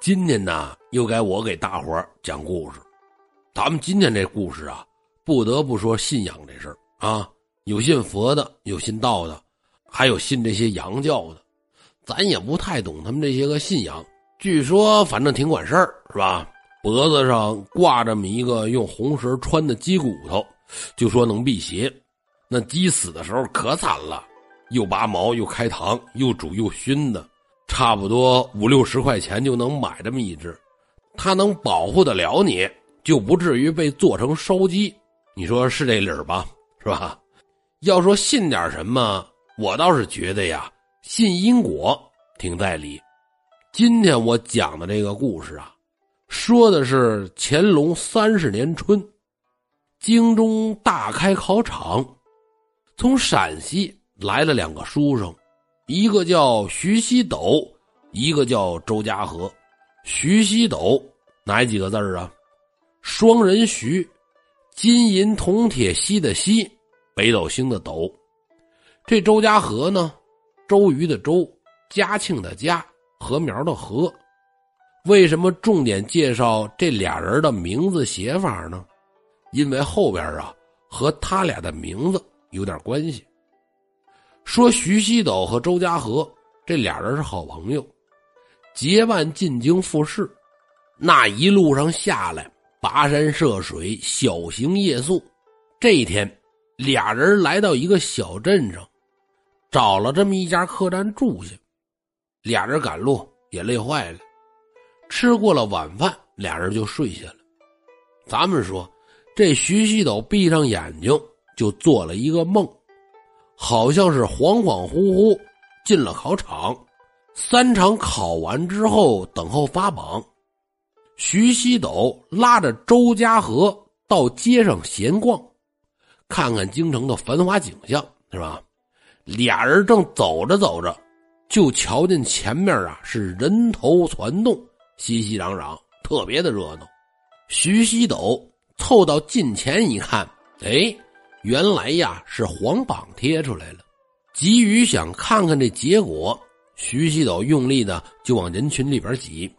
今天呢，又该我给大伙儿讲故事。咱们今天这故事啊，不得不说信仰这事儿啊，有信佛的，有信道的，还有信这些洋教的。咱也不太懂他们这些个信仰，据说反正挺管事儿，是吧？脖子上挂这么一个用红绳穿的鸡骨头，就说能辟邪。那鸡死的时候可惨了，又拔毛又开膛，又煮又熏的。差不多五六十块钱就能买这么一只，它能保护得了你，就不至于被做成烧鸡。你说是这理儿吧？是吧？要说信点什么，我倒是觉得呀，信因果挺在理。今天我讲的这个故事啊，说的是乾隆三十年春，京中大开考场，从陕西来了两个书生。一个叫徐熙斗，一个叫周家和。徐熙斗哪几个字啊？双人徐，金银铜铁锡的锡，北斗星的斗。这周家和呢？周瑜的周，嘉庆的嘉，禾苗的禾。为什么重点介绍这俩人的名字写法呢？因为后边啊，和他俩的名字有点关系。说徐熙斗和周家和这俩人是好朋友，结伴进京赴试。那一路上下来，跋山涉水，小行夜宿。这一天，俩人来到一个小镇上，找了这么一家客栈住下。俩人赶路也累坏了，吃过了晚饭，俩人就睡下了。咱们说，这徐熙斗闭上眼睛就做了一个梦。好像是恍恍惚惚进了考场，三场考完之后等候发榜。徐熙斗拉着周家和到街上闲逛，看看京城的繁华景象，是吧？俩人正走着走着，就瞧见前面啊是人头攒动，熙熙攘攘，特别的热闹。徐熙斗凑到近前一看，哎。原来呀是黄榜贴出来了，急于想看看这结果，徐熙斗用力的就往人群里边挤，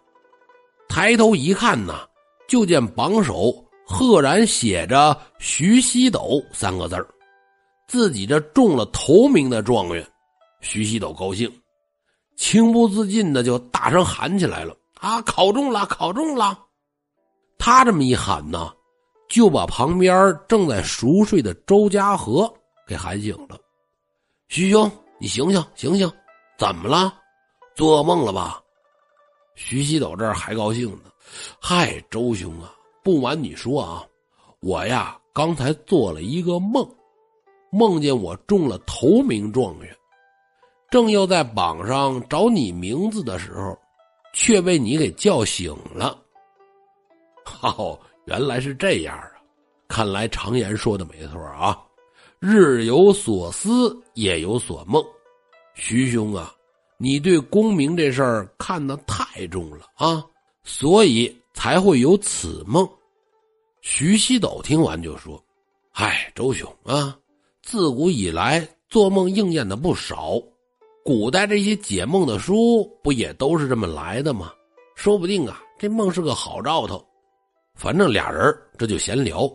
抬头一看呐，就见榜首赫然写着“徐熙斗”三个字自己这中了头名的状元，徐熙斗高兴，情不自禁的就大声喊起来了：“啊，考中了，考中了！”他这么一喊呢。就把旁边正在熟睡的周家和给喊醒了。徐兄，你醒醒，醒醒，怎么了？做噩梦了吧？徐熙斗这儿还高兴呢。嗨，周兄啊，不瞒你说啊，我呀刚才做了一个梦，梦见我中了头名状元，正要在榜上找你名字的时候，却被你给叫醒了。好。原来是这样啊！看来常言说的没错啊，“日有所思，夜有所梦。”徐兄啊，你对功名这事儿看得太重了啊，所以才会有此梦。徐熙斗听完就说：“嗨，周兄啊，自古以来做梦应验的不少，古代这些解梦的书不也都是这么来的吗？说不定啊，这梦是个好兆头。”反正俩人这就闲聊。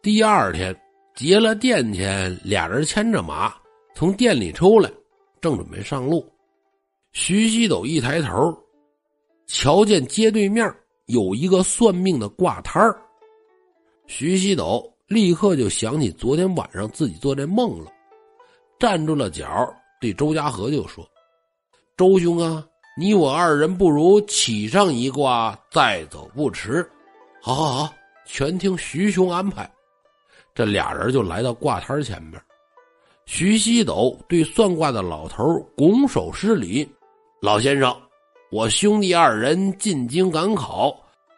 第二天结了店钱，俩人牵着马从店里出来，正准备上路。徐西斗一抬头，瞧见街对面有一个算命的挂摊儿。徐西斗立刻就想起昨天晚上自己做这梦了，站住了脚，对周家和就说：“周兄啊，你我二人不如起上一卦，再走不迟。”好，好，好，全听徐兄安排。这俩人就来到卦摊前边，徐西斗对算卦的老头拱手施礼：“老先生，我兄弟二人进京赶考，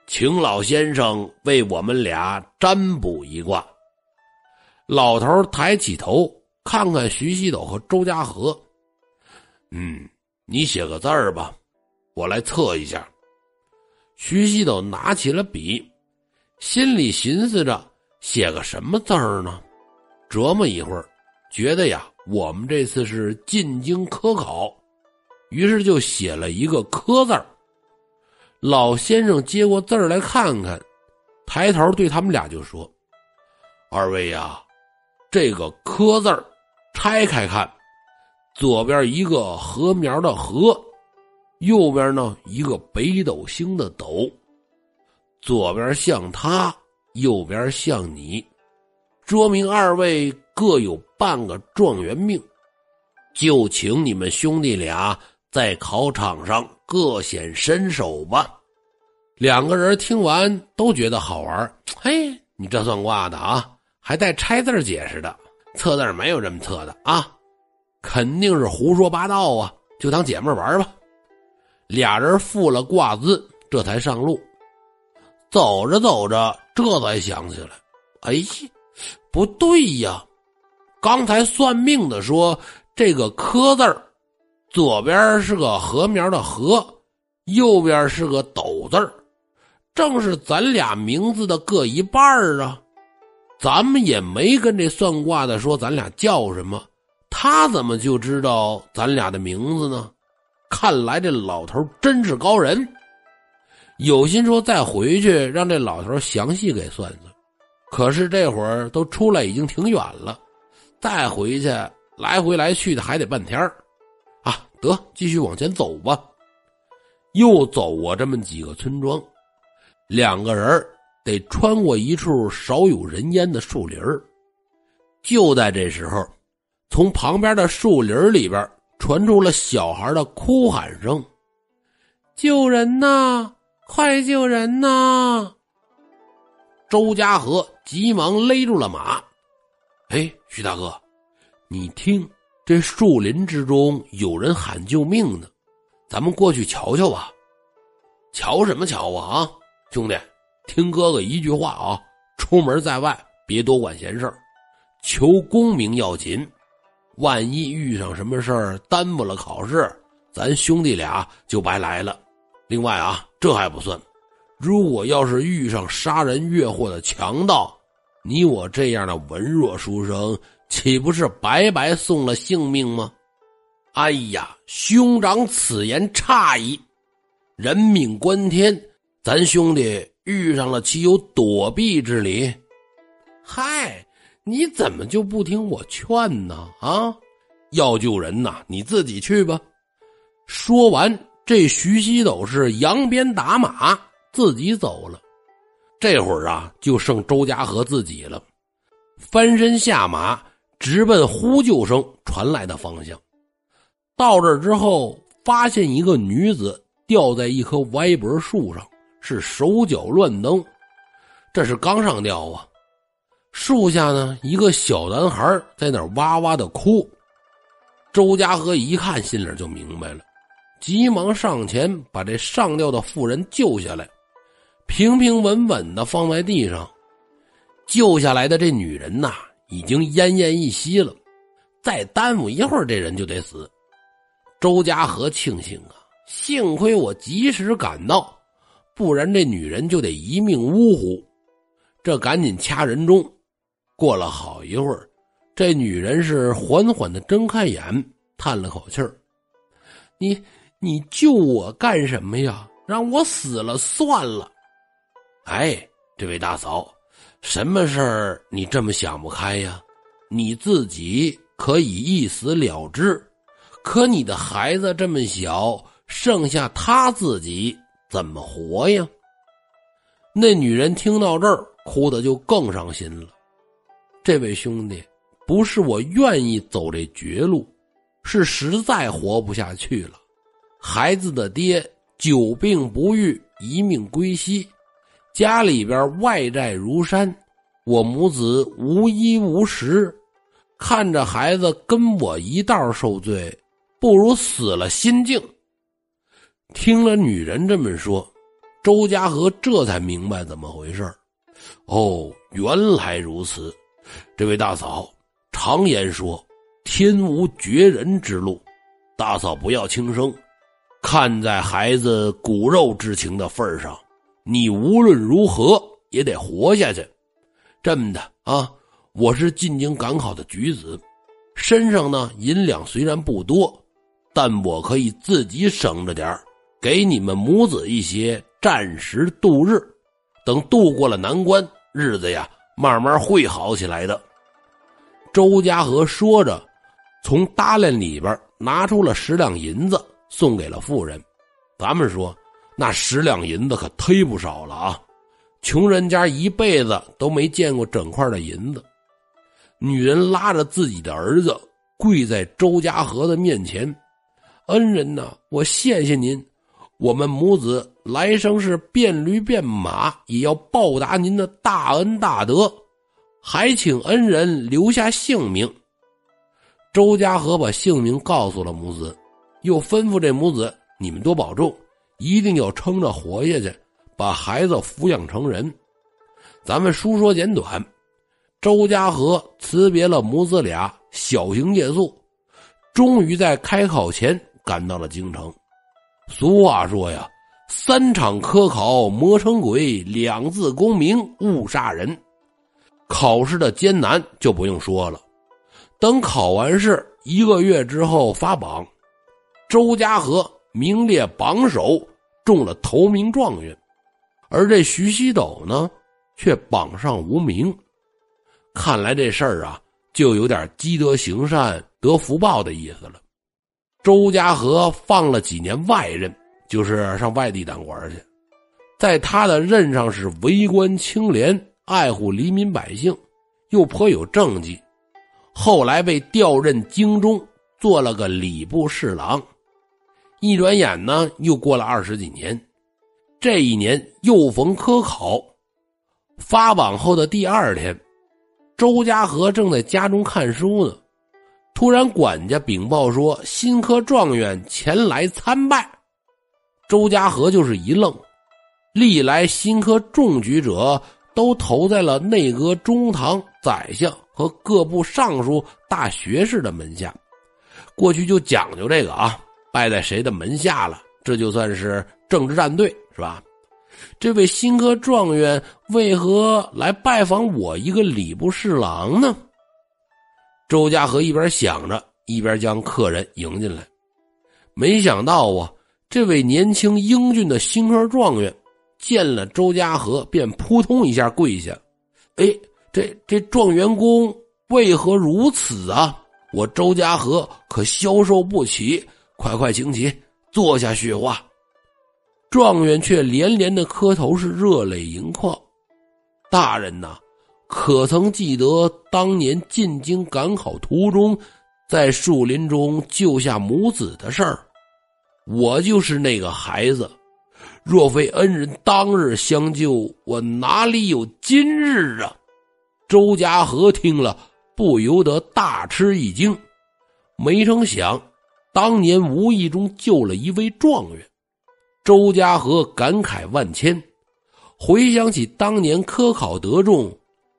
请老先生为我们俩占卜一卦。”老头抬起头看看徐西斗和周家和，嗯，你写个字儿吧，我来测一下。徐西斗拿起了笔。心里寻思着写个什么字儿呢？琢磨一会儿，觉得呀，我们这次是进京科考，于是就写了一个“科”字儿。老先生接过字儿来看看，抬头对他们俩就说：“二位呀，这个‘科’字儿，拆开看，左边一个禾苗的‘禾’，右边呢一个北斗星的‘斗’，左边像他，右边像你，说明二位各有半个状元命。就请你们兄弟俩。”在考场上各显身手吧。两个人听完都觉得好玩。嘿，你这算卦的啊，还带拆字解释的，测字没有这么测的啊，肯定是胡说八道啊！就当解闷玩吧。俩人付了卦资，这才上路。走着走着，这才想起来，哎，不对呀，刚才算命的说这个“科”字儿。左边是个禾苗的“禾”，右边是个“斗”字儿，正是咱俩名字的各一半啊。咱们也没跟这算卦的说咱俩叫什么，他怎么就知道咱俩的名字呢？看来这老头真是高人。有心说再回去让这老头详细给算算，可是这会儿都出来已经挺远了，再回去来回来去的还得半天儿。得继续往前走吧，又走过这么几个村庄，两个人得穿过一处少有人烟的树林就在这时候，从旁边的树林里边传出了小孩的哭喊声：“救人呐！快救人呐！”周家河急忙勒住了马：“哎，徐大哥，你听。”这树林之中有人喊救命呢，咱们过去瞧瞧吧。瞧什么瞧啊？兄弟，听哥哥一句话啊，出门在外别多管闲事求功名要紧。万一遇上什么事儿耽误了考试，咱兄弟俩就白来了。另外啊，这还不算，如果要是遇上杀人越货的强盗，你我这样的文弱书生。岂不是白白送了性命吗？哎呀，兄长此言差矣！人命关天，咱兄弟遇上了，岂有躲避之理？嗨，你怎么就不听我劝呢？啊，要救人呐，你自己去吧。说完，这徐熙斗是扬鞭打马，自己走了。这会儿啊，就剩周家河自己了，翻身下马。直奔呼救声传来的方向，到这之后，发现一个女子吊在一棵歪脖树上，是手脚乱蹬。这是刚上吊啊！树下呢，一个小男孩在那哇哇的哭。周家河一看，心里就明白了，急忙上前把这上吊的妇人救下来，平平稳稳的放在地上。救下来的这女人呐。已经奄奄一息了，再耽误一会儿，这人就得死。周家河庆幸啊，幸亏我及时赶到，不然这女人就得一命呜呼。这赶紧掐人中。过了好一会儿，这女人是缓缓的睁开眼，叹了口气儿：“你你救我干什么呀？让我死了算了。”哎，这位大嫂。什么事儿你这么想不开呀？你自己可以一死了之，可你的孩子这么小，剩下他自己怎么活呀？那女人听到这儿，哭的就更伤心了。这位兄弟，不是我愿意走这绝路，是实在活不下去了。孩子的爹久病不愈，一命归西。家里边外债如山，我母子无衣无食，看着孩子跟我一道受罪，不如死了心静。听了女人这么说，周家和这才明白怎么回事哦，原来如此。这位大嫂，常言说，天无绝人之路，大嫂不要轻生。看在孩子骨肉之情的份上。你无论如何也得活下去，这么的啊！我是进京赶考的举子，身上呢银两虽然不多，但我可以自己省着点给你们母子一些暂时度日，等度过了难关，日子呀慢慢会好起来的。周家和说着，从搭链里边拿出了十两银子，送给了富人。咱们说，那十两银子可忒不少了啊！穷人家一辈子都没见过整块的银子。女人拉着自己的儿子，跪在周家河的面前：“恩人呐，我谢谢您。”我们母子来生是变驴变马，也要报答您的大恩大德，还请恩人留下姓名。周家河把姓名告诉了母子，又吩咐这母子：你们多保重，一定要撑着活下去，把孩子抚养成人。咱们书说简短，周家河辞别了母子俩，小行夜宿，终于在开考前赶到了京城。俗话说呀，三场科考磨成鬼，两字功名误杀人。考试的艰难就不用说了。等考完试一个月之后发榜，周家河名列榜首，中了头名状元，而这徐熙斗呢，却榜上无名。看来这事儿啊，就有点积德行善得福报的意思了。周家河放了几年外任，就是上外地当官去，在他的任上是为官清廉，爱护黎民百姓，又颇有政绩。后来被调任京中，做了个礼部侍郎。一转眼呢，又过了二十几年。这一年又逢科考，发榜后的第二天，周家河正在家中看书呢。突然，管家禀报说：“新科状元前来参拜。”周家河就是一愣。历来新科中举者都投在了内阁中堂、宰相和各部尚书、大学士的门下。过去就讲究这个啊，拜在谁的门下了，这就算是政治站队，是吧？这位新科状元为何来拜访我一个礼部侍郎呢？周家河一边想着，一边将客人迎进来。没想到啊，这位年轻英俊的新科状元见了周家河，便扑通一下跪下：“哎，这这状元公为何如此啊？我周家河可消受不起！快快请起，坐下叙话。”状元却连连的磕头，是热泪盈眶：“大人呐！”可曾记得当年进京赶考途中，在树林中救下母子的事儿？我就是那个孩子。若非恩人当日相救，我哪里有今日啊？周家河听了，不由得大吃一惊。没成想，当年无意中救了一位状元。周家河感慨万千，回想起当年科考得中。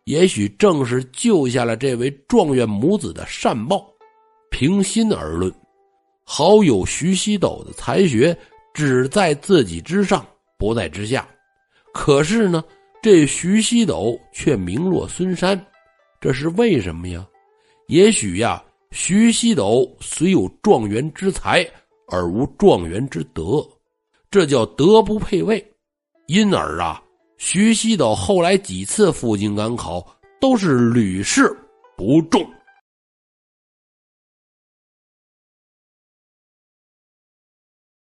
也许正是救下了这位状元母子的善报。平心而论，好友徐熙斗的才学只在自己之上，不在之下。可是呢，这徐熙斗却名落孙山，这是为什么呀？也许呀，徐熙斗虽有状元之才，而无状元之德，这叫德不配位。因而啊。徐熙斗后来几次赴京赶考，都是屡试不中。